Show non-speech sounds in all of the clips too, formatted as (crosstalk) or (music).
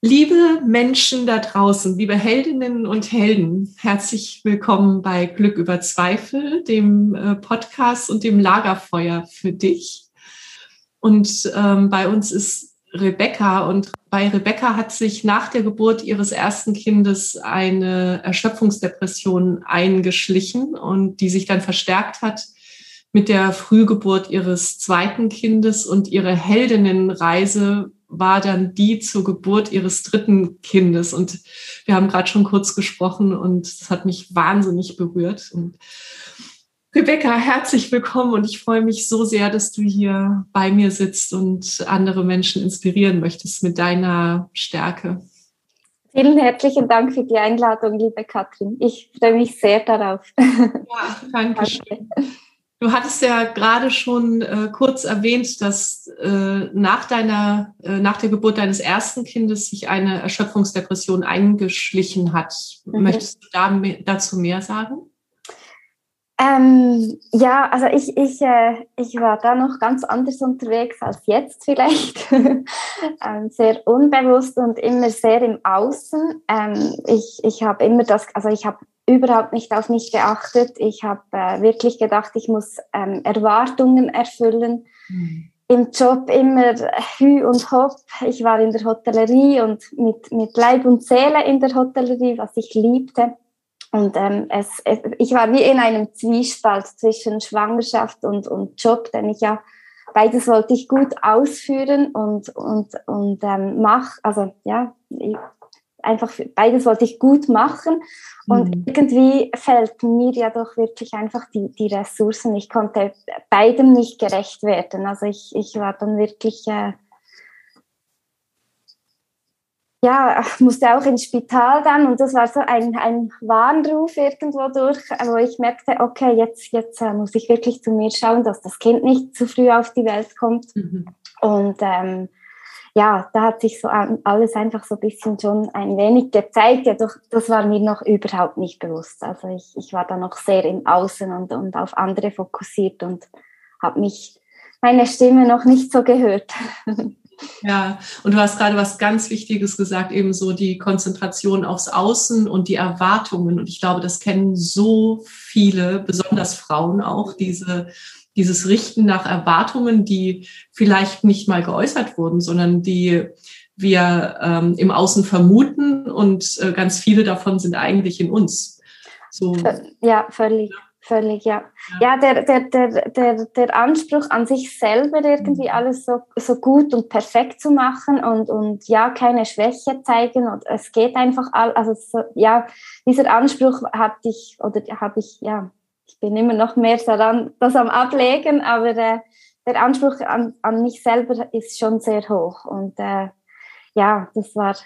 Liebe Menschen da draußen, liebe Heldinnen und Helden, herzlich willkommen bei Glück über Zweifel, dem äh, Podcast und dem Lagerfeuer für dich. Und ähm, bei uns ist Rebecca und bei Rebecca hat sich nach der Geburt ihres ersten Kindes eine Erschöpfungsdepression eingeschlichen und die sich dann verstärkt hat mit der Frühgeburt ihres zweiten Kindes und ihre Heldinnenreise war dann die zur Geburt ihres dritten Kindes. Und wir haben gerade schon kurz gesprochen und das hat mich wahnsinnig berührt. Und Rebecca, herzlich willkommen und ich freue mich so sehr, dass du hier bei mir sitzt und andere Menschen inspirieren möchtest mit deiner Stärke. Vielen herzlichen Dank für die Einladung, liebe Katrin. Ich freue mich sehr darauf. Ja, danke schön. Du hattest ja gerade schon äh, kurz erwähnt, dass äh, nach deiner, äh, nach der Geburt deines ersten Kindes sich eine Erschöpfungsdepression eingeschlichen hat. Mhm. Möchtest du da dazu mehr sagen? Ähm, ja, also ich, ich, äh, ich war da noch ganz anders unterwegs als jetzt vielleicht. (laughs) ähm, sehr unbewusst und immer sehr im Außen. Ähm, ich ich habe immer das, also ich habe überhaupt nicht auf mich geachtet. Ich habe äh, wirklich gedacht, ich muss ähm, Erwartungen erfüllen. Mhm. Im Job immer Hü und Hopp. Ich war in der Hotellerie und mit, mit Leib und Seele in der Hotellerie, was ich liebte. Und ähm, es, es, ich war wie in einem Zwiespalt zwischen Schwangerschaft und, und Job, denn ich ja beides wollte ich gut ausführen und, und, und ähm, mach, also ja, einfach beides wollte ich gut machen. Und mhm. irgendwie fällt mir ja doch wirklich einfach die, die Ressourcen. Ich konnte beidem nicht gerecht werden. Also ich, ich war dann wirklich, äh, ja, musste auch ins Spital dann und das war so ein, ein Warnruf irgendwo durch, wo ich merkte, okay, jetzt, jetzt äh, muss ich wirklich zu mir schauen, dass das Kind nicht zu früh auf die Welt kommt. Mhm. Und ähm, ja, da hat sich so alles einfach so ein bisschen schon ein wenig gezeigt. Ja, doch das war mir noch überhaupt nicht bewusst. Also ich, ich war da noch sehr im Außen und, und auf andere fokussiert und habe mich meine Stimme noch nicht so gehört. (laughs) Ja, und du hast gerade was ganz Wichtiges gesagt, eben so die Konzentration aufs Außen und die Erwartungen. Und ich glaube, das kennen so viele, besonders Frauen auch, diese dieses Richten nach Erwartungen, die vielleicht nicht mal geäußert wurden, sondern die wir ähm, im Außen vermuten und äh, ganz viele davon sind eigentlich in uns. So. Ja, völlig. Ja. Völlig, ja. Ja, ja der, der, der, der, der Anspruch an sich selber, irgendwie mhm. alles so, so gut und perfekt zu machen und, und ja, keine Schwäche zeigen und es geht einfach all, also so, ja, dieser Anspruch hatte ich, oder habe ich, ja, ich bin immer noch mehr daran, das am Ablegen, aber äh, der Anspruch an, an mich selber ist schon sehr hoch und äh, ja, das war,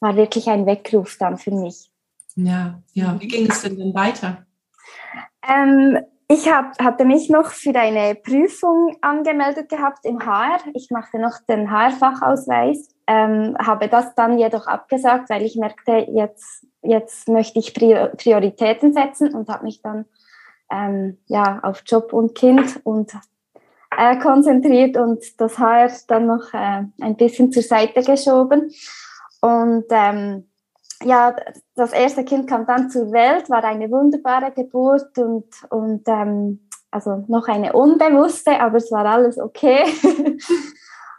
war wirklich ein Weckruf dann für mich. Ja, ja. Wie ging es denn dann weiter? Ähm, ich hab, hatte mich noch für eine Prüfung angemeldet gehabt im HR. Ich machte noch den HR-Fachausweis, ähm, habe das dann jedoch abgesagt, weil ich merkte, jetzt, jetzt möchte ich Prioritäten setzen und habe mich dann ähm, ja, auf Job und Kind und äh, konzentriert und das HR dann noch äh, ein bisschen zur Seite geschoben. Und ähm, ja, das erste Kind kam dann zur Welt, war eine wunderbare Geburt und, und ähm, also noch eine unbewusste, aber es war alles okay. (laughs)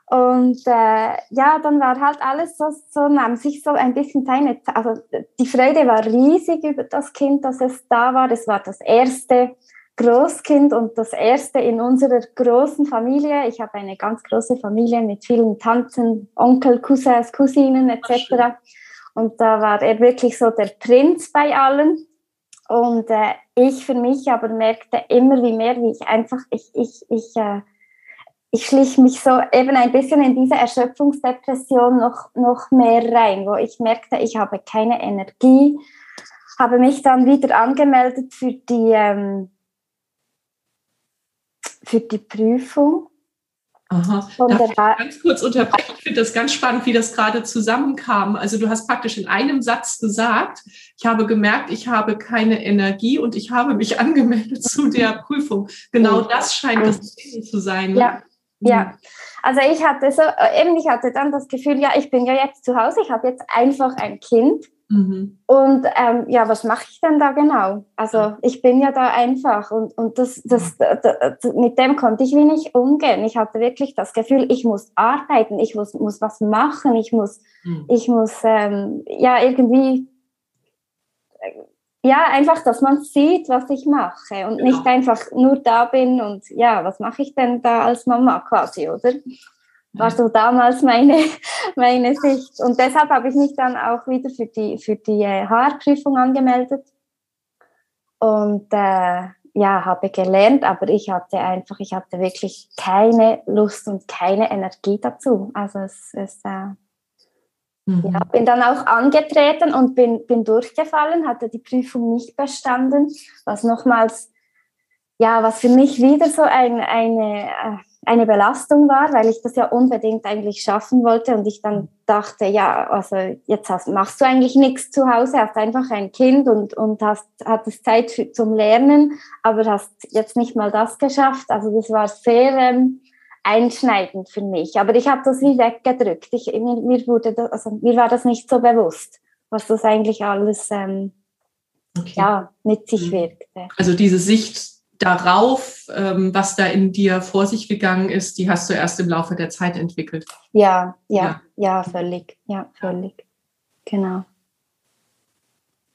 und äh, ja, dann war halt alles so, so nahm sich so ein bisschen seine, also die Freude war riesig über das Kind, dass es da war. Es war das erste Großkind und das erste in unserer großen Familie. Ich habe eine ganz große Familie mit vielen Tanten, Onkel, Cousins, Cousinen etc. Und da war er wirklich so der Prinz bei allen. Und äh, ich für mich aber merkte immer wie mehr, wie ich einfach, ich, ich, ich, äh, ich schlich mich so eben ein bisschen in diese Erschöpfungsdepression noch, noch mehr rein, wo ich merkte, ich habe keine Energie, habe mich dann wieder angemeldet für die, ähm, für die Prüfung Aha. Ich ganz kurz unterbrechen? Ich finde das ganz spannend, wie das gerade zusammenkam. Also du hast praktisch in einem Satz gesagt, ich habe gemerkt, ich habe keine Energie und ich habe mich (laughs) angemeldet zu der Prüfung. Genau das scheint das Ziel zu sein. Ne? Ja, ja. Also ich hatte so, eben ich hatte dann das Gefühl, ja, ich bin ja jetzt zu Hause, ich habe jetzt einfach ein Kind Mhm. Und ähm, ja, was mache ich denn da genau? Also ich bin ja da einfach und, und das, das, das, mit dem konnte ich wie nicht umgehen. Ich hatte wirklich das Gefühl, ich muss arbeiten, ich muss, muss was machen, ich muss, mhm. ich muss ähm, ja irgendwie, äh, ja, einfach, dass man sieht, was ich mache und genau. nicht einfach nur da bin und ja, was mache ich denn da als Mama quasi, oder? War so damals meine, (laughs) meine Sicht. Und deshalb habe ich mich dann auch wieder für die, für die HR-Prüfung äh, angemeldet. Und äh, ja, habe gelernt, aber ich hatte einfach, ich hatte wirklich keine Lust und keine Energie dazu. Also es, es äh, mhm. ja, bin dann auch angetreten und bin, bin durchgefallen, hatte die Prüfung nicht bestanden, was nochmals, ja, was für mich wieder so ein, eine, äh, eine Belastung war, weil ich das ja unbedingt eigentlich schaffen wollte und ich dann dachte, ja, also jetzt hast, machst du eigentlich nichts zu Hause, hast einfach ein Kind und, und hast, hattest Zeit für, zum Lernen, aber hast jetzt nicht mal das geschafft. Also das war sehr ähm, einschneidend für mich. Aber ich habe das wie weggedrückt. Ich, mir, mir, wurde das, also mir war das nicht so bewusst, was das eigentlich alles ähm, okay. ja, mit sich mhm. wirkte. Also diese Sicht darauf, ähm, was da in dir vor sich gegangen ist, die hast du erst im Laufe der Zeit entwickelt. Ja, ja, ja, ja völlig, ja, völlig, genau.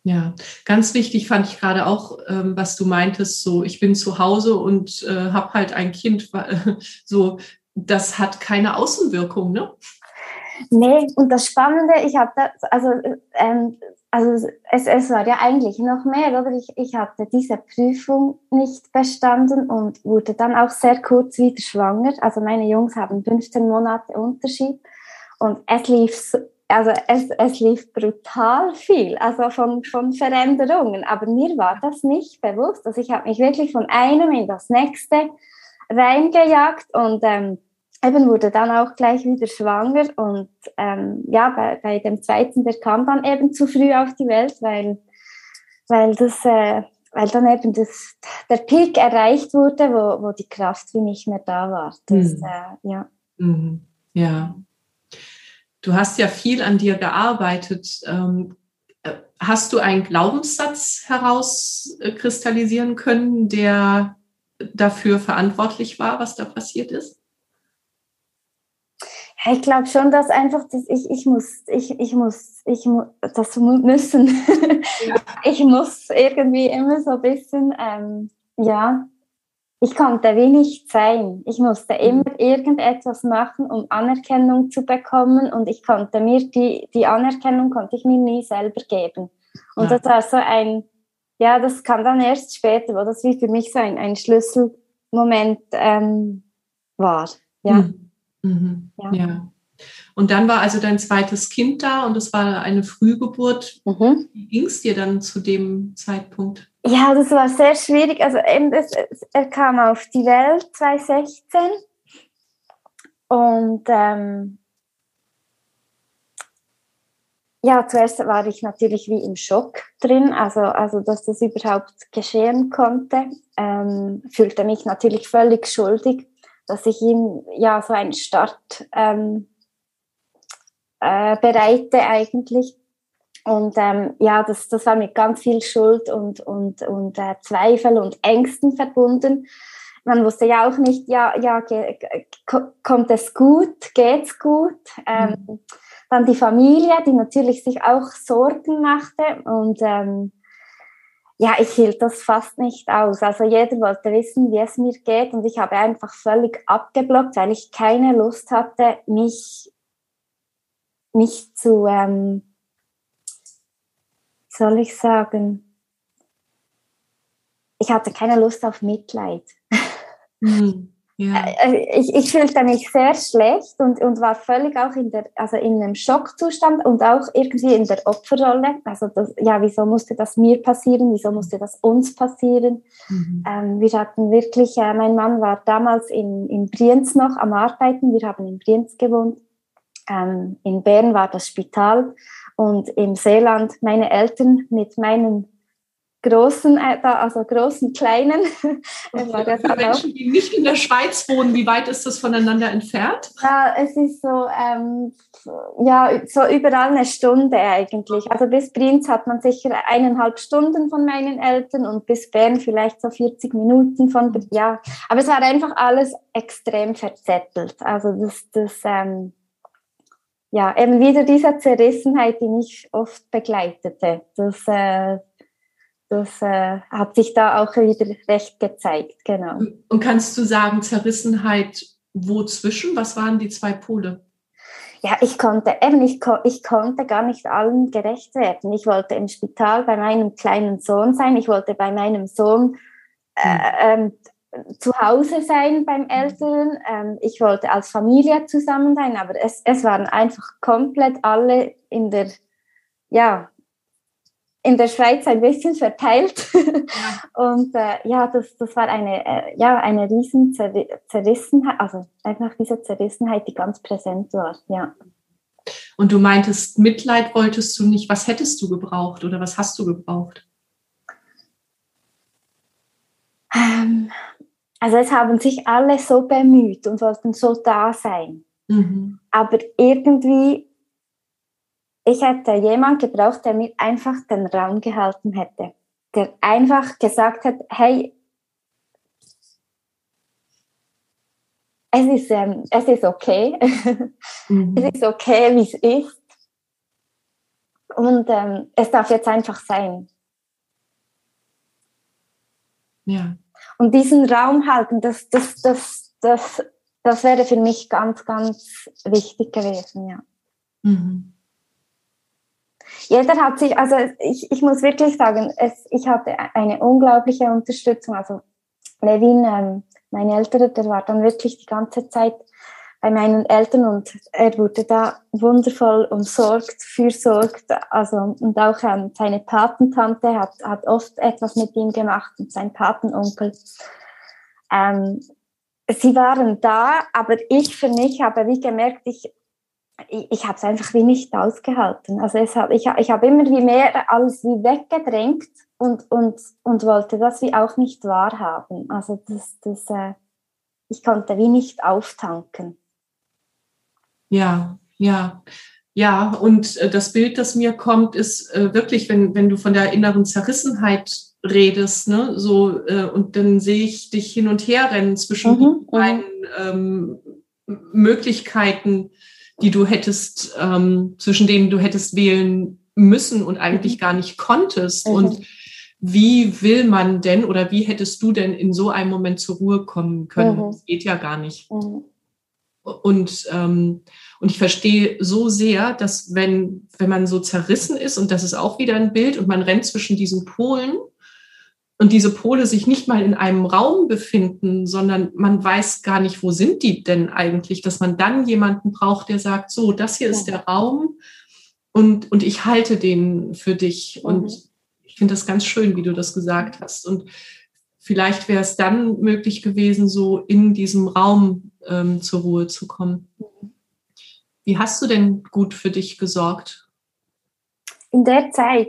Ja, ganz wichtig fand ich gerade auch, ähm, was du meintest, so ich bin zu Hause und äh, habe halt ein Kind, (laughs) so das hat keine Außenwirkung, ne? Nee, und das Spannende, ich habe da, also ähm, also es, es war ja eigentlich noch mehr, oder? Ich, ich hatte diese Prüfung nicht bestanden und wurde dann auch sehr kurz wieder schwanger. Also meine Jungs haben 15 Monate Unterschied und es lief, also es, es lief brutal viel, also von, von Veränderungen. Aber mir war das nicht bewusst. Also ich habe mich wirklich von einem in das nächste reingejagt und ähm, eben wurde dann auch gleich wieder schwanger und ähm, ja, bei, bei dem zweiten, der kam dann eben zu früh auf die Welt, weil, weil das, äh, weil dann eben das, der Peak erreicht wurde, wo, wo die Kraft wie nicht mehr da war. Das, mhm. äh, ja. Mhm. ja. Du hast ja viel an dir gearbeitet. Ähm, äh, hast du einen Glaubenssatz herauskristallisieren können, der dafür verantwortlich war, was da passiert ist? Ich glaube schon, dass einfach, dass ich, ich muss, ich, ich muss, ich muss, das müssen. Ja. (laughs) ich muss irgendwie immer so ein bisschen, ähm, ja, ich konnte wie nicht sein. Ich musste mhm. immer irgendetwas machen, um Anerkennung zu bekommen und ich konnte mir die, die Anerkennung konnte ich mir nie selber geben. Und ja. das war so ein, ja, das kam dann erst später, wo das wie für mich so ein, ein Schlüsselmoment ähm, war. Ja. Mhm. Mhm. ja. ja. Und dann war also dein zweites Kind da und es war eine Frühgeburt. Mhm. Wie ging es dir dann zu dem Zeitpunkt? Ja, das war sehr schwierig. Also eben das, er kam auf die Welt 2016 und ähm, ja, zuerst war ich natürlich wie im Schock drin, also, also dass das überhaupt geschehen konnte. Ähm, fühlte mich natürlich völlig schuldig, dass ich ihm ja so einen Start ähm, äh, bereite eigentlich. Und ähm, ja, das, das war mit ganz viel Schuld und, und, und äh, Zweifel und Ängsten verbunden. Man wusste ja auch nicht, ja, ja, kommt es gut, geht's gut. Ähm, mhm. Dann die Familie, die natürlich sich auch Sorgen machte und ähm, ja, ich hielt das fast nicht aus. Also jeder wollte wissen, wie es mir geht und ich habe einfach völlig abgeblockt, weil ich keine Lust hatte, mich, mich zu, ähm, soll ich sagen, ich hatte keine Lust auf Mitleid. Mhm. Ja. Äh, äh, ich, ich fühlte mich sehr schlecht und, und war völlig auch in, der, also in einem Schockzustand und auch irgendwie in der Opferrolle. Also das, ja, wieso musste das mir passieren? Wieso musste das uns passieren? Mhm. Ähm, wir hatten wirklich, äh, mein Mann war damals in, in Brienz noch am Arbeiten. Wir haben in Brienz gewohnt. Ähm, in Bern war das Spital und im Seeland meine Eltern mit meinen großen, äh, also großen, kleinen. (laughs) Okay. Für Menschen, die nicht in der Schweiz wohnen, wie weit ist das voneinander entfernt? Ja, es ist so, ähm, ja, so überall eine Stunde eigentlich. Also bis Prinz hat man sicher eineinhalb Stunden von meinen Eltern und bis Bern vielleicht so 40 Minuten von, ja. Aber es war einfach alles extrem verzettelt. Also das, das, ähm, ja, eben wieder diese Zerrissenheit, die mich oft begleitete. Das, äh, das äh, hat sich da auch wieder recht gezeigt, genau. Und kannst du sagen, Zerrissenheit wo zwischen? Was waren die zwei Pole? Ja, ich konnte eben, ich, ich konnte gar nicht allen gerecht werden. Ich wollte im Spital bei meinem kleinen Sohn sein. Ich wollte bei meinem Sohn äh, hm. ähm, zu Hause sein beim Eltern. Ähm, ich wollte als Familie zusammen sein, aber es, es waren einfach komplett alle in der, ja, in der Schweiz ein bisschen verteilt. (laughs) Und äh, ja, das, das war eine, äh, ja, eine riesen Zerrissenheit, also einfach diese Zerrissenheit, die ganz präsent war, ja. Und du meintest, Mitleid wolltest du nicht. Was hättest du gebraucht oder was hast du gebraucht? Ähm, also es haben sich alle so bemüht und wollten so da sein. Mhm. Aber irgendwie, ich hätte jemand gebraucht, der mir einfach den Raum gehalten hätte. Der einfach gesagt hat, hey, es ist, ähm, es ist okay. Mhm. es ist okay, wie es ist. Und ähm, es darf jetzt einfach sein. Ja. Und diesen Raum halten, das, das, das, das, das wäre für mich ganz, ganz wichtig gewesen, ja. Mhm. Jeder hat sich, also ich, ich muss wirklich sagen, es, ich hatte eine unglaubliche Unterstützung. Also Levin, ähm, mein Älterer, der war dann wirklich die ganze Zeit bei meinen Eltern und er wurde da wundervoll umsorgt, fürsorgt. Also, und auch ähm, seine Patentante hat, hat oft etwas mit ihm gemacht und sein Patenonkel. Ähm, sie waren da, aber ich für mich habe wie gemerkt, ich, ich, ich habe es einfach wie nicht ausgehalten. Also es hab, ich, ich habe immer wie mehr alles wie weggedrängt und, und, und wollte das wie auch nicht wahrhaben. Also das, das, äh, ich konnte wie nicht auftanken. Ja, ja. Ja, und äh, das Bild, das mir kommt, ist äh, wirklich, wenn, wenn du von der inneren Zerrissenheit redest, ne, so, äh, und dann sehe ich dich hin und her rennen zwischen mhm, mhm. meinen ähm, Möglichkeiten, die du hättest, ähm, zwischen denen du hättest wählen müssen und eigentlich mhm. gar nicht konntest. Und wie will man denn oder wie hättest du denn in so einem Moment zur Ruhe kommen können? Mhm. Das geht ja gar nicht. Mhm. Und, ähm, und ich verstehe so sehr, dass wenn, wenn man so zerrissen ist, und das ist auch wieder ein Bild, und man rennt zwischen diesen Polen, und diese Pole sich nicht mal in einem Raum befinden, sondern man weiß gar nicht, wo sind die denn eigentlich, dass man dann jemanden braucht, der sagt, so, das hier ist der Raum und, und ich halte den für dich. Und mhm. ich finde das ganz schön, wie du das gesagt hast. Und vielleicht wäre es dann möglich gewesen, so in diesem Raum ähm, zur Ruhe zu kommen. Mhm. Wie hast du denn gut für dich gesorgt? In der Zeit,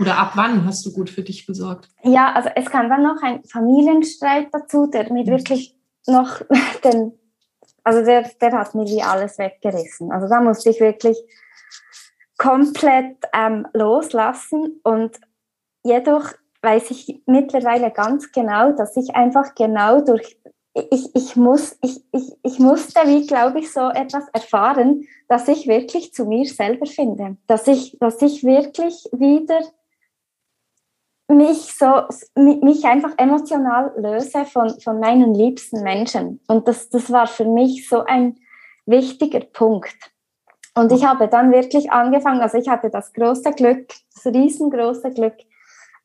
oder ab wann hast du gut für dich gesorgt? Ja, also es kam dann noch ein Familienstreit dazu, der mir wirklich noch (laughs) den, also der, der hat mir wie alles weggerissen. Also da musste ich wirklich komplett ähm, loslassen und jedoch weiß ich mittlerweile ganz genau, dass ich einfach genau durch ich, ich, muss, ich, ich, ich musste, wie glaube ich, so etwas erfahren, dass ich wirklich zu mir selber finde. Dass ich, dass ich wirklich wieder mich so, mich einfach emotional löse von, von meinen liebsten Menschen. Und das, das war für mich so ein wichtiger Punkt. Und ich habe dann wirklich angefangen, also ich hatte das große Glück, das riesengroße Glück,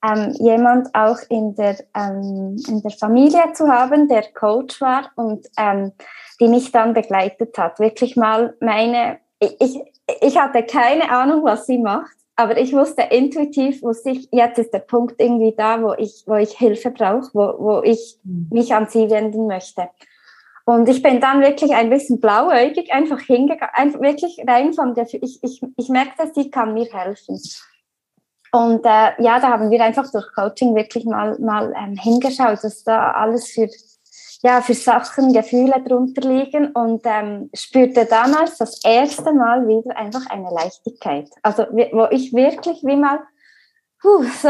ähm, jemand auch in der, ähm, in der Familie zu haben, der Coach war und ähm, die mich dann begleitet hat. Wirklich mal meine, ich, ich hatte keine Ahnung, was sie macht aber ich wusste intuitiv, wusste ich, jetzt ist der Punkt irgendwie da, wo ich, wo ich Hilfe brauche, wo, wo ich mhm. mich an sie wenden möchte. Und ich bin dann wirklich ein bisschen blauäugig einfach hingegangen, einfach wirklich rein von der, ich, ich, ich merkte, sie kann mir helfen. Und äh, ja, da haben wir einfach durch Coaching wirklich mal, mal ähm, hingeschaut, dass da alles für ja, für Sachen, Gefühle drunter liegen und ähm, spürte damals das erste Mal wieder einfach eine Leichtigkeit. Also wo ich wirklich wie mal puh, (laughs) so,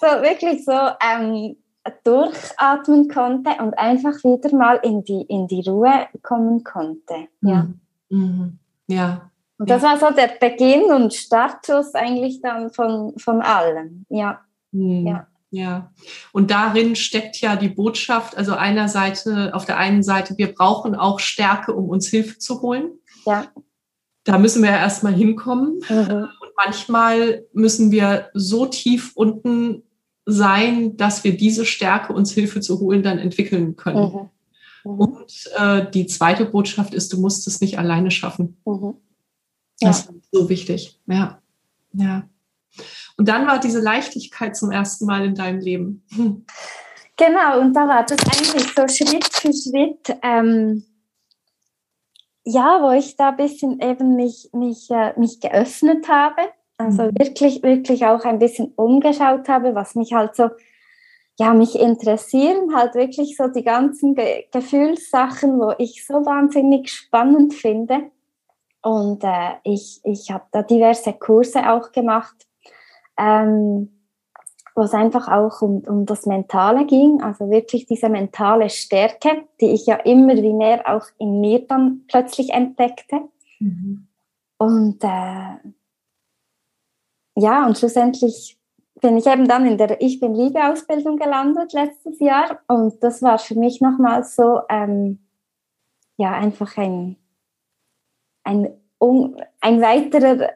so wirklich so ähm, durchatmen konnte und einfach wieder mal in die, in die Ruhe kommen konnte. Ja. Mhm. mhm. ja. Und das war so der Beginn und Startschuss eigentlich dann von, von allem. Ja. Mhm. ja. Ja, und darin steckt ja die Botschaft, also einer Seite, auf der einen Seite, wir brauchen auch Stärke, um uns Hilfe zu holen. Ja. Da müssen wir ja erstmal hinkommen. Mhm. Und manchmal müssen wir so tief unten sein, dass wir diese Stärke, uns Hilfe zu holen, dann entwickeln können. Mhm. Mhm. Und äh, die zweite Botschaft ist, du musst es nicht alleine schaffen. Mhm. Ja. Das ist so wichtig. Ja. Ja. Und dann war diese Leichtigkeit zum ersten Mal in deinem Leben. Genau, und da war das eigentlich so Schritt für Schritt, ähm, ja, wo ich da ein bisschen eben mich, mich, äh, mich geöffnet habe. Also mhm. wirklich, wirklich auch ein bisschen umgeschaut habe, was mich halt so, ja, mich interessieren, halt wirklich so die ganzen Ge Gefühlssachen, wo ich so wahnsinnig spannend finde. Und äh, ich, ich habe da diverse Kurse auch gemacht ähm, wo es einfach auch um, um das Mentale ging, also wirklich diese mentale Stärke, die ich ja immer wie mehr auch in mir dann plötzlich entdeckte. Mhm. Und äh, ja, und schlussendlich bin ich eben dann in der Ich bin Liebe Ausbildung gelandet letztes Jahr und das war für mich nochmal so, ähm, ja, einfach ein, ein, ein weiterer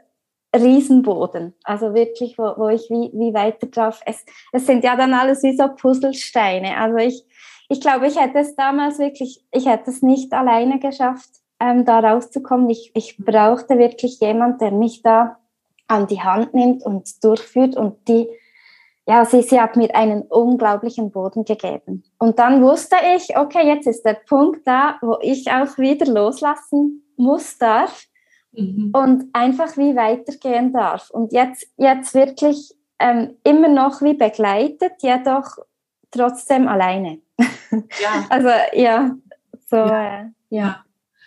Riesenboden. Also wirklich, wo, wo ich wie, wie weiter drauf. Es, es sind ja dann alles wie so Puzzlesteine. Also ich, ich glaube, ich hätte es damals wirklich, ich hätte es nicht alleine geschafft, ähm, da rauszukommen. Ich, ich brauchte wirklich jemand, der mich da an die Hand nimmt und durchführt und die, ja, sie, sie hat mir einen unglaublichen Boden gegeben. Und dann wusste ich, okay, jetzt ist der Punkt da, wo ich auch wieder loslassen muss, darf mhm. und einfach wie weitergehen darf. Und jetzt, jetzt wirklich ähm, immer noch wie begleitet, jedoch trotzdem alleine. Ja. (laughs) also ja, so ja. Äh, ja.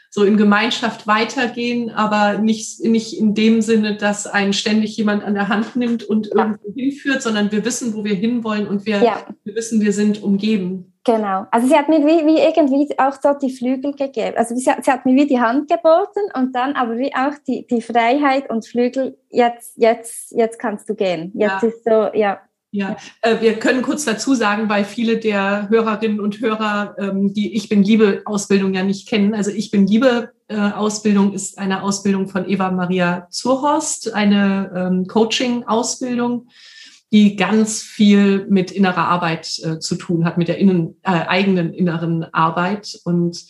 So in Gemeinschaft weitergehen, aber nicht, nicht in dem Sinne, dass einen ständig jemand an der Hand nimmt und ja. irgendwo hinführt, sondern wir wissen, wo wir hinwollen und wir, wir wissen, wir sind umgeben. Genau. Also sie hat mir wie, wie irgendwie auch dort die Flügel gegeben. Also sie hat, sie hat mir wie die Hand geboten und dann aber wie auch die, die Freiheit und Flügel, jetzt, jetzt, jetzt kannst du gehen. Jetzt ja. ist so, ja. Ja, äh, wir können kurz dazu sagen, weil viele der Hörerinnen und Hörer ähm, die Ich bin Liebe Ausbildung ja nicht kennen. Also Ich bin Liebe äh, Ausbildung ist eine Ausbildung von Eva Maria Zurhorst, eine ähm, Coaching-Ausbildung die ganz viel mit innerer Arbeit äh, zu tun hat, mit der innen, äh, eigenen inneren Arbeit. Und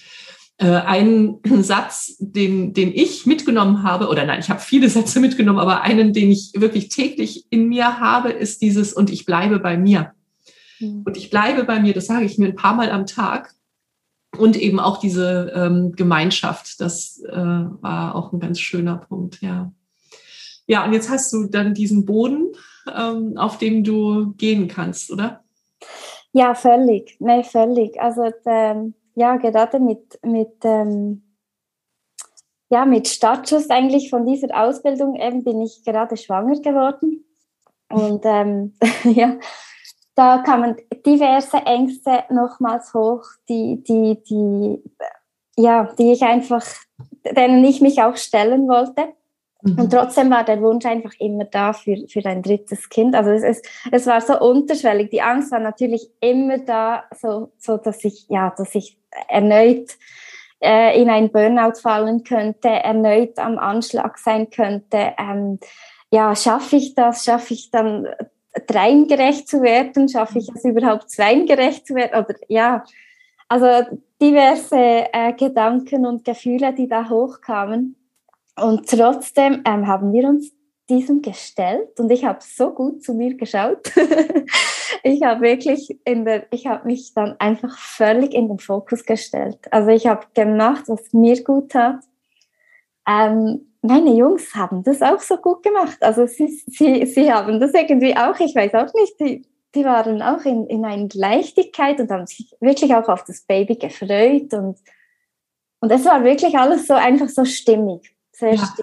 äh, ein (clears throat) Satz, den, den ich mitgenommen habe, oder nein, ich habe viele Sätze mitgenommen, aber einen, den ich wirklich täglich in mir habe, ist dieses und ich bleibe bei mir. Mhm. Und ich bleibe bei mir, das sage ich mir ein paar Mal am Tag. Und eben auch diese ähm, Gemeinschaft, das äh, war auch ein ganz schöner Punkt, ja. Ja, und jetzt hast du dann diesen Boden, ähm, auf dem du gehen kannst, oder? Ja, völlig. Nee, völlig. Also ähm, ja, gerade mit, mit, ähm, ja, mit Startschuss eigentlich von dieser Ausbildung eben bin ich gerade schwanger geworden. Und ähm, (laughs) ja, da kamen diverse Ängste nochmals hoch, die, die, die, ja, die ich einfach, denen ich mich auch stellen wollte. Mhm. Und trotzdem war der Wunsch einfach immer da für, für ein drittes Kind. Also es, es, es war so unterschwellig. Die Angst war natürlich immer da, so, so dass ich, ja, dass ich erneut äh, in ein Burnout fallen könnte, erneut am Anschlag sein könnte. Ähm, ja, schaffe ich das? Schaffe ich dann dreingerecht zu werden? Schaffe ich es überhaupt zweigerecht zu werden? Oder ja, also diverse äh, Gedanken und Gefühle, die da hochkamen. Und trotzdem ähm, haben wir uns diesem gestellt und ich habe so gut zu mir geschaut. (laughs) ich habe wirklich in der, ich habe mich dann einfach völlig in den Fokus gestellt. Also ich habe gemacht, was mir gut tat. Ähm, meine Jungs haben das auch so gut gemacht. Also sie, sie, sie haben das irgendwie auch, ich weiß auch nicht, die, die waren auch in, in einer Leichtigkeit und haben sich wirklich auch auf das Baby gefreut und, und es war wirklich alles so einfach so stimmig. Sehr ja,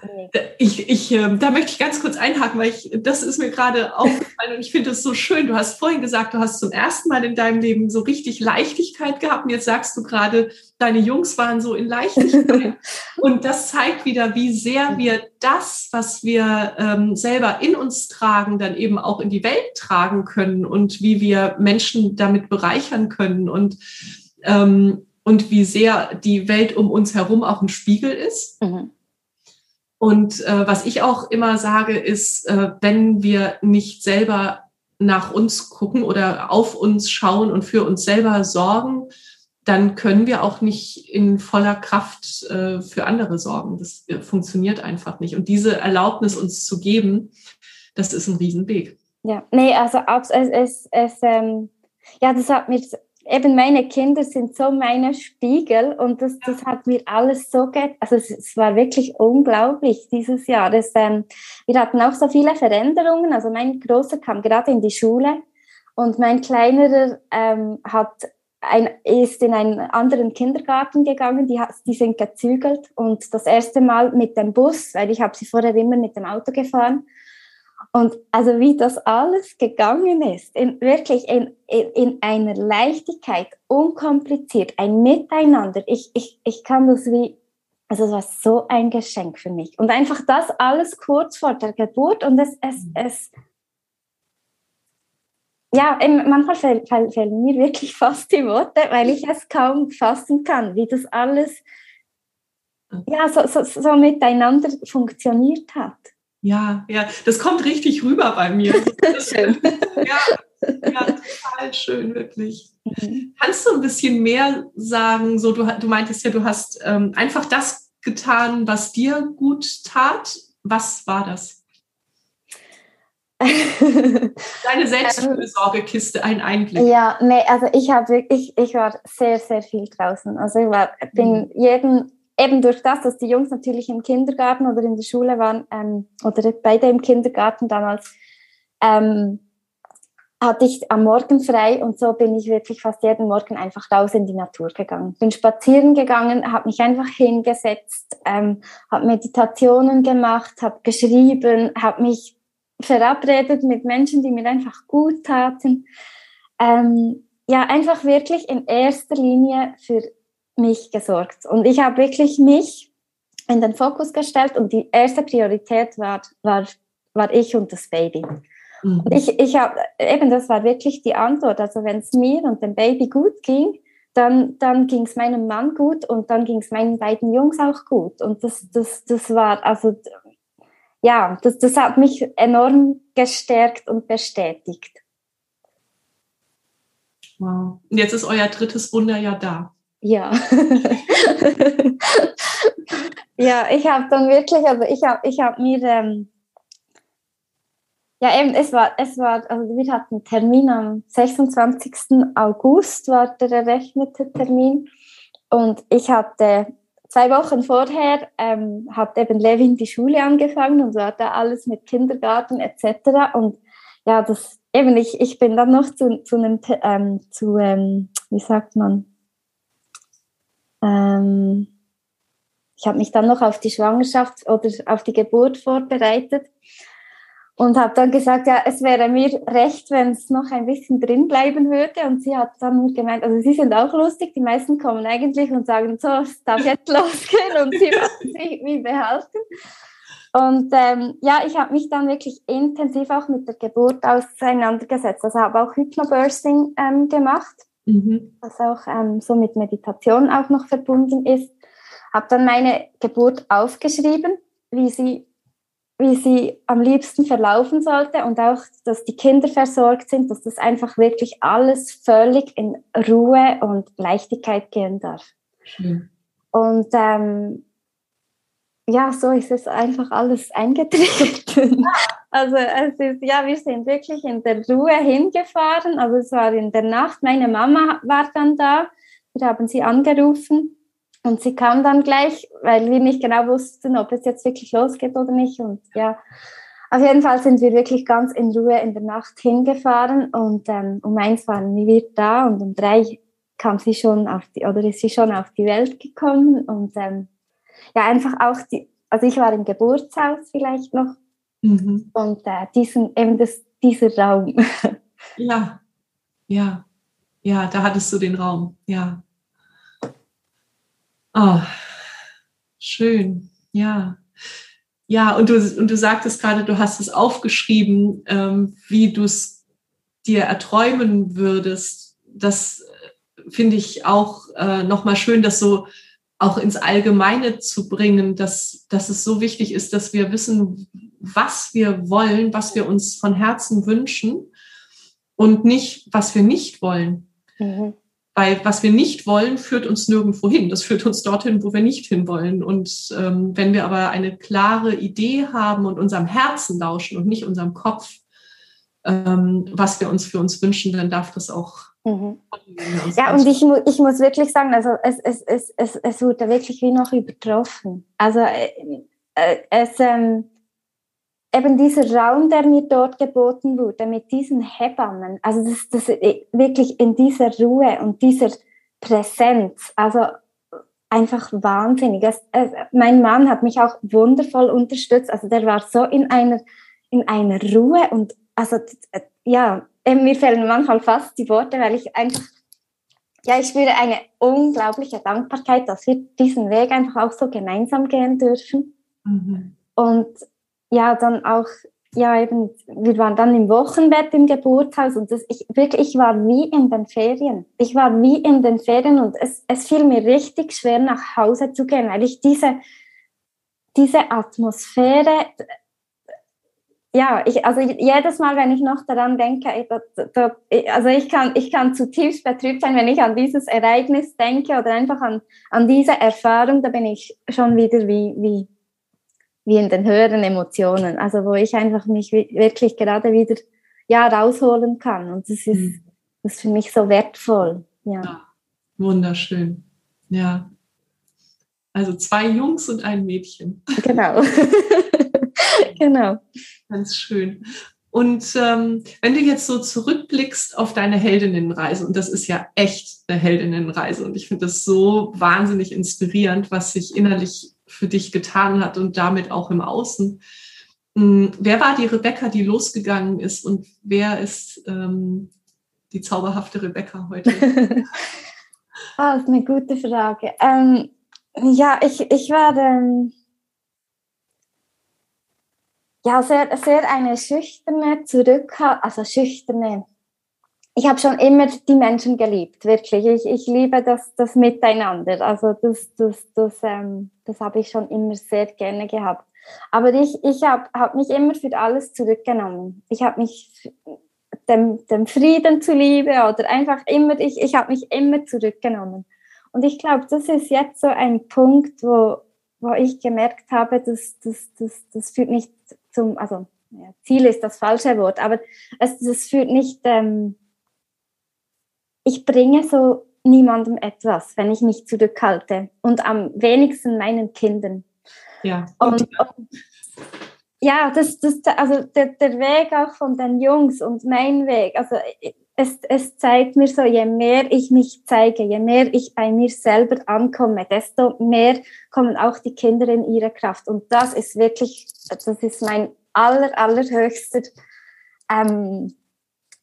ich, ich, äh, da möchte ich ganz kurz einhaken, weil ich, das ist mir gerade (laughs) aufgefallen und ich finde es so schön. Du hast vorhin gesagt, du hast zum ersten Mal in deinem Leben so richtig Leichtigkeit gehabt und jetzt sagst du gerade, deine Jungs waren so in Leichtigkeit. (laughs) und das zeigt wieder, wie sehr wir das, was wir ähm, selber in uns tragen, dann eben auch in die Welt tragen können und wie wir Menschen damit bereichern können und ähm, und wie sehr die Welt um uns herum auch ein Spiegel ist. Mhm und äh, was ich auch immer sage, ist, äh, wenn wir nicht selber nach uns gucken oder auf uns schauen und für uns selber sorgen, dann können wir auch nicht in voller Kraft äh, für andere sorgen. Das äh, funktioniert einfach nicht. Und diese Erlaubnis uns zu geben, das ist ein Riesenweg. Ja, nee, also es, es, es ähm, ja, das hat mir eben meine Kinder sind so meine Spiegel und das, das hat mir alles so geht. Also es, es, war wirklich unglaublich dieses Jahr. Das, ähm, wir hatten auch so viele Veränderungen. Also mein Großer kam gerade in die Schule und mein Kleinerer ähm, hat ein, ist in einen anderen Kindergarten gegangen. Die, die sind gezügelt und das erste Mal mit dem Bus, weil ich habe sie vorher immer mit dem Auto gefahren. Und also wie das alles gegangen ist, in, wirklich in, in, in einer Leichtigkeit, unkompliziert, ein Miteinander. Ich, ich, ich kann das wie, also es war so ein Geschenk für mich. Und einfach das alles kurz vor der Geburt und es, es, es ja, manchmal fehlen mir wirklich (laughs) fast die Worte, weil ich es kaum fassen kann, wie das alles ja, so, so, so miteinander funktioniert hat. Ja, ja, das kommt richtig rüber bei mir. (laughs) schön. (laughs) ja, ja, total schön, wirklich. Mhm. Kannst du ein bisschen mehr sagen? So, du, du meintest ja, du hast ähm, einfach das getan, was dir gut tat. Was war das? (laughs) Deine Selbstfürsorgekiste, ein Einblick. Ja, nee, also ich habe wirklich, ich war sehr, sehr viel draußen. Also ich war, bin mhm. jeden eben durch das, dass die Jungs natürlich im Kindergarten oder in der Schule waren, ähm, oder beide im Kindergarten damals, ähm, hatte ich am Morgen frei und so bin ich wirklich fast jeden Morgen einfach raus in die Natur gegangen. Bin spazieren gegangen, habe mich einfach hingesetzt, ähm, habe Meditationen gemacht, habe geschrieben, habe mich verabredet mit Menschen, die mir einfach gut taten. Ähm, ja einfach wirklich in erster Linie für mich gesorgt. Und ich habe wirklich mich in den Fokus gestellt und die erste Priorität war, war, war ich und das Baby. Mhm. Und ich, ich habe, eben das war wirklich die Antwort. Also wenn es mir und dem Baby gut ging, dann, dann ging es meinem Mann gut und dann ging es meinen beiden Jungs auch gut. Und das, das, das war, also ja, das, das hat mich enorm gestärkt und bestätigt. Wow. Und jetzt ist euer drittes Wunder ja da. Ja. (laughs) ja, ich habe dann wirklich, also ich habe ich hab mir, ähm, ja eben, es war, es war, also wir hatten einen Termin am 26. August, war der errechnete Termin. Und ich hatte zwei Wochen vorher, ähm, hat eben Levin die Schule angefangen und so hat er alles mit Kindergarten etc. Und ja, das eben, ich, ich bin dann noch zu, zu einem, ähm, zu, ähm, wie sagt man, ähm, ich habe mich dann noch auf die Schwangerschaft oder auf die Geburt vorbereitet und habe dann gesagt, ja, es wäre mir recht, wenn es noch ein bisschen drin bleiben würde. Und sie hat dann gemeint, also sie sind auch lustig, die meisten kommen eigentlich und sagen, so, es darf jetzt (laughs) losgehen und sie wollen sich wie behalten. Und ähm, ja, ich habe mich dann wirklich intensiv auch mit der Geburt auseinandergesetzt. Also habe auch Hypnobursting ähm, gemacht, mhm. was auch ähm, so mit Meditation auch noch verbunden ist. Habe dann meine Geburt aufgeschrieben, wie sie, wie sie am liebsten verlaufen sollte und auch, dass die Kinder versorgt sind, dass das einfach wirklich alles völlig in Ruhe und Leichtigkeit gehen darf. Mhm. Und ähm, ja, so ist es einfach alles (laughs) eingetreten. (laughs) Also es ist, ja, wir sind wirklich in der Ruhe hingefahren. Also es war in der Nacht. Meine Mama war dann da. Wir haben sie angerufen und sie kam dann gleich, weil wir nicht genau wussten, ob es jetzt wirklich losgeht oder nicht. Und ja, auf jeden Fall sind wir wirklich ganz in Ruhe in der Nacht hingefahren und ähm, um eins waren wir da und um drei kam sie schon auf die, oder ist sie schon auf die Welt gekommen und ähm, ja, einfach auch die, also ich war im Geburtshaus vielleicht noch mhm. und äh, diesen, eben das, dieser Raum. (laughs) Ja, ja, ja, da hattest du den Raum, ja. Oh, schön, ja. Ja, und du, und du sagtest gerade, du hast es aufgeschrieben, ähm, wie du es dir erträumen würdest. Das äh, finde ich auch äh, nochmal schön, dass so auch ins Allgemeine zu bringen, dass, dass es so wichtig ist, dass wir wissen, was wir wollen, was wir uns von Herzen wünschen und nicht, was wir nicht wollen. Mhm. Weil was wir nicht wollen, führt uns nirgendwo hin. Das führt uns dorthin, wo wir nicht hinwollen. Und ähm, wenn wir aber eine klare Idee haben und unserem Herzen lauschen und nicht unserem Kopf, ähm, was wir uns für uns wünschen, dann darf das auch Mhm. Ja, und ich, ich muss wirklich sagen, also es, es, es, es, es wurde wirklich wie noch übertroffen. Also äh, äh, es, ähm, eben dieser Raum, der mir dort geboten wurde, mit diesen Hebammen, also das, das äh, wirklich in dieser Ruhe und dieser Präsenz, also einfach wahnsinnig. Es, es, mein Mann hat mich auch wundervoll unterstützt, also der war so in einer, in einer Ruhe und also ja, ähm, mir fehlen manchmal fast die Worte, weil ich einfach, ja, ich spüre eine unglaubliche Dankbarkeit, dass wir diesen Weg einfach auch so gemeinsam gehen dürfen. Mhm. Und ja, dann auch, ja, eben, wir waren dann im Wochenbett im Geburtshaus und das, ich, wirklich, ich war wie in den Ferien. Ich war wie in den Ferien und es, es fiel mir richtig schwer, nach Hause zu gehen, weil ich diese, diese Atmosphäre, ja, ich, also jedes Mal, wenn ich noch daran denke, also ich kann, ich kann zutiefst betrübt sein, wenn ich an dieses Ereignis denke oder einfach an, an diese Erfahrung, da bin ich schon wieder wie, wie, wie in den höheren Emotionen, also wo ich einfach mich wirklich gerade wieder, ja, rausholen kann und das ist, mhm. das ist für mich so wertvoll, ja. ja. Wunderschön, ja. Also zwei Jungs und ein Mädchen. Genau. (laughs) genau. Ganz schön. Und ähm, wenn du jetzt so zurückblickst auf deine Heldinnenreise, und das ist ja echt eine Heldinnenreise, und ich finde das so wahnsinnig inspirierend, was sich innerlich für dich getan hat und damit auch im Außen. Ähm, wer war die Rebecca, die losgegangen ist, und wer ist ähm, die zauberhafte Rebecca heute? (laughs) ah, das ist eine gute Frage. Ähm, ja, ich, ich war ähm, ja, sehr, sehr eine schüchterne, zurückhaltende, also schüchterne. Ich habe schon immer die Menschen geliebt, wirklich. Ich, ich liebe das, das Miteinander. Also das, das, das, ähm, das habe ich schon immer sehr gerne gehabt. Aber ich, ich habe hab mich immer für alles zurückgenommen. Ich habe mich dem, dem Frieden zuliebe oder einfach immer, ich, ich habe mich immer zurückgenommen. Und ich glaube, das ist jetzt so ein Punkt, wo, wo ich gemerkt habe, dass das, das, das führt nicht zum, also ja, Ziel ist das falsche Wort, aber es, das führt nicht, ähm, ich bringe so niemandem etwas, wenn ich mich zurückhalte und am wenigsten meinen Kindern. Ja. Und, und ja, das, das, also der, der Weg auch von den Jungs und mein Weg, also es, es zeigt mir so, je mehr ich mich zeige, je mehr ich bei mir selber ankomme, desto mehr kommen auch die Kinder in ihre Kraft. Und das ist wirklich, das ist mein aller, allerhöchster ähm,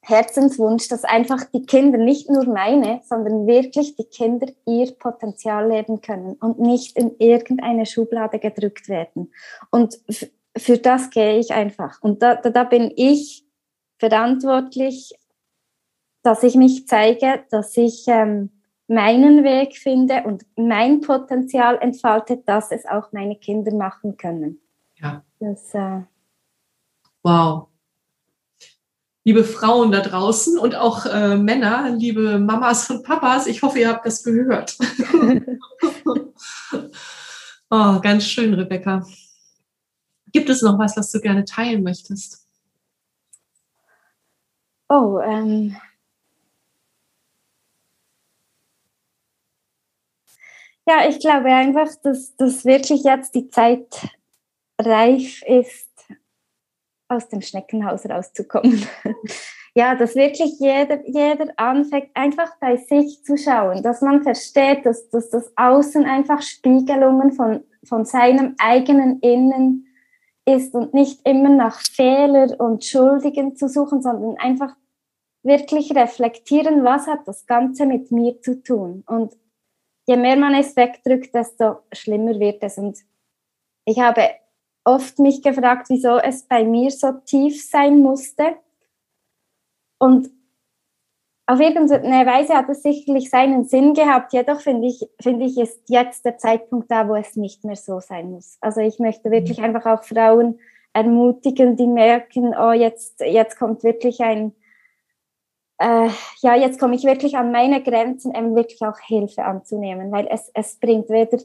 Herzenswunsch, dass einfach die Kinder, nicht nur meine, sondern wirklich die Kinder ihr Potenzial leben können und nicht in irgendeine Schublade gedrückt werden. Und für das gehe ich einfach. Und da, da, da bin ich verantwortlich, dass ich mich zeige, dass ich ähm, meinen Weg finde und mein Potenzial entfalte, dass es auch meine Kinder machen können. Ja. Das, äh, wow. Liebe Frauen da draußen und auch äh, Männer, liebe Mamas und Papas, ich hoffe, ihr habt das gehört. (laughs) oh, ganz schön, Rebecca. Gibt es noch was, was du gerne teilen möchtest? Oh, ähm, Ja, ich glaube einfach, dass, dass wirklich jetzt die Zeit reif ist, aus dem Schneckenhaus rauszukommen. (laughs) ja, dass wirklich jeder, jeder anfängt, einfach bei sich zu schauen, dass man versteht, dass, dass das Außen einfach Spiegelungen von, von seinem eigenen Innen ist und nicht immer nach Fehler und Schuldigen zu suchen, sondern einfach wirklich reflektieren, was hat das Ganze mit mir zu tun und je mehr man es wegdrückt, desto schlimmer wird es. Und ich habe oft mich gefragt, wieso es bei mir so tief sein musste. Und auf irgendeine Weise hat es sicherlich seinen Sinn gehabt. Jedoch finde ich, finde ich, ist jetzt der Zeitpunkt da, wo es nicht mehr so sein muss. Also ich möchte wirklich mhm. einfach auch Frauen ermutigen, die merken, oh, jetzt, jetzt kommt wirklich ein, äh, ja, jetzt komme ich wirklich an meine Grenzen, eben wirklich auch Hilfe anzunehmen, weil es, es bringt weder,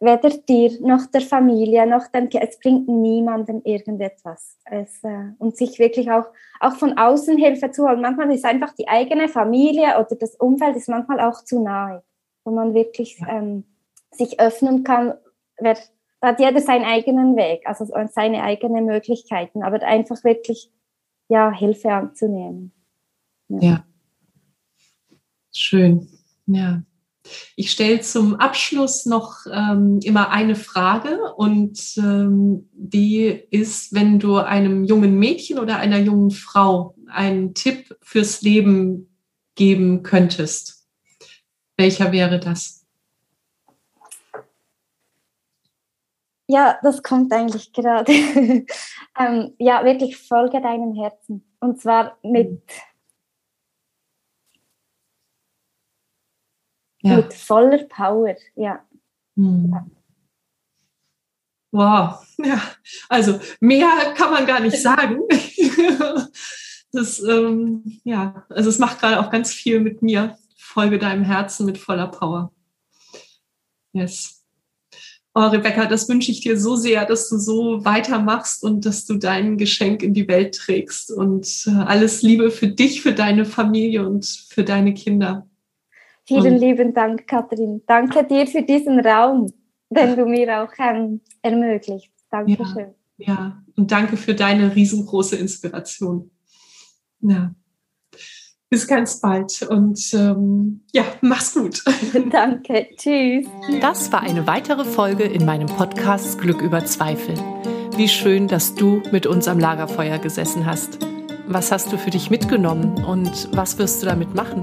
weder dir noch der Familie noch dem es bringt niemandem irgendetwas. Es, äh, und sich wirklich auch, auch von außen Hilfe zu holen. Manchmal ist einfach die eigene Familie oder das Umfeld ist manchmal auch zu nahe, wo man wirklich ähm, sich öffnen kann. Wer, da hat jeder seinen eigenen Weg, also seine eigenen Möglichkeiten, aber einfach wirklich ja, Hilfe anzunehmen. Ja. Schön. Ja. Ich stelle zum Abschluss noch ähm, immer eine Frage und ähm, die ist, wenn du einem jungen Mädchen oder einer jungen Frau einen Tipp fürs Leben geben könntest, welcher wäre das? Ja, das kommt eigentlich gerade. (laughs) ähm, ja, wirklich folge deinem Herzen. Und zwar mit, mhm. Ja. mit voller Power, ja. Hm. Wow, (laughs) ja, also mehr kann man gar nicht (laughs) sagen. (laughs) das, ähm, ja, also es macht gerade auch ganz viel mit mir. Folge deinem Herzen mit voller Power. Yes. Oh, Rebecca, das wünsche ich dir so sehr, dass du so weitermachst und dass du dein Geschenk in die Welt trägst. Und äh, alles Liebe für dich, für deine Familie und für deine Kinder. Vielen und lieben Dank, Katrin. Danke dir für diesen Raum, den du mir auch ähm, ermöglicht. Dankeschön. Ja, ja, und danke für deine riesengroße Inspiration. Ja. Bis ganz bald und ähm, ja, mach's gut. (laughs) (laughs) Danke, tschüss. Das war eine weitere Folge in meinem Podcast Glück über Zweifel. Wie schön, dass du mit uns am Lagerfeuer gesessen hast. Was hast du für dich mitgenommen und was wirst du damit machen?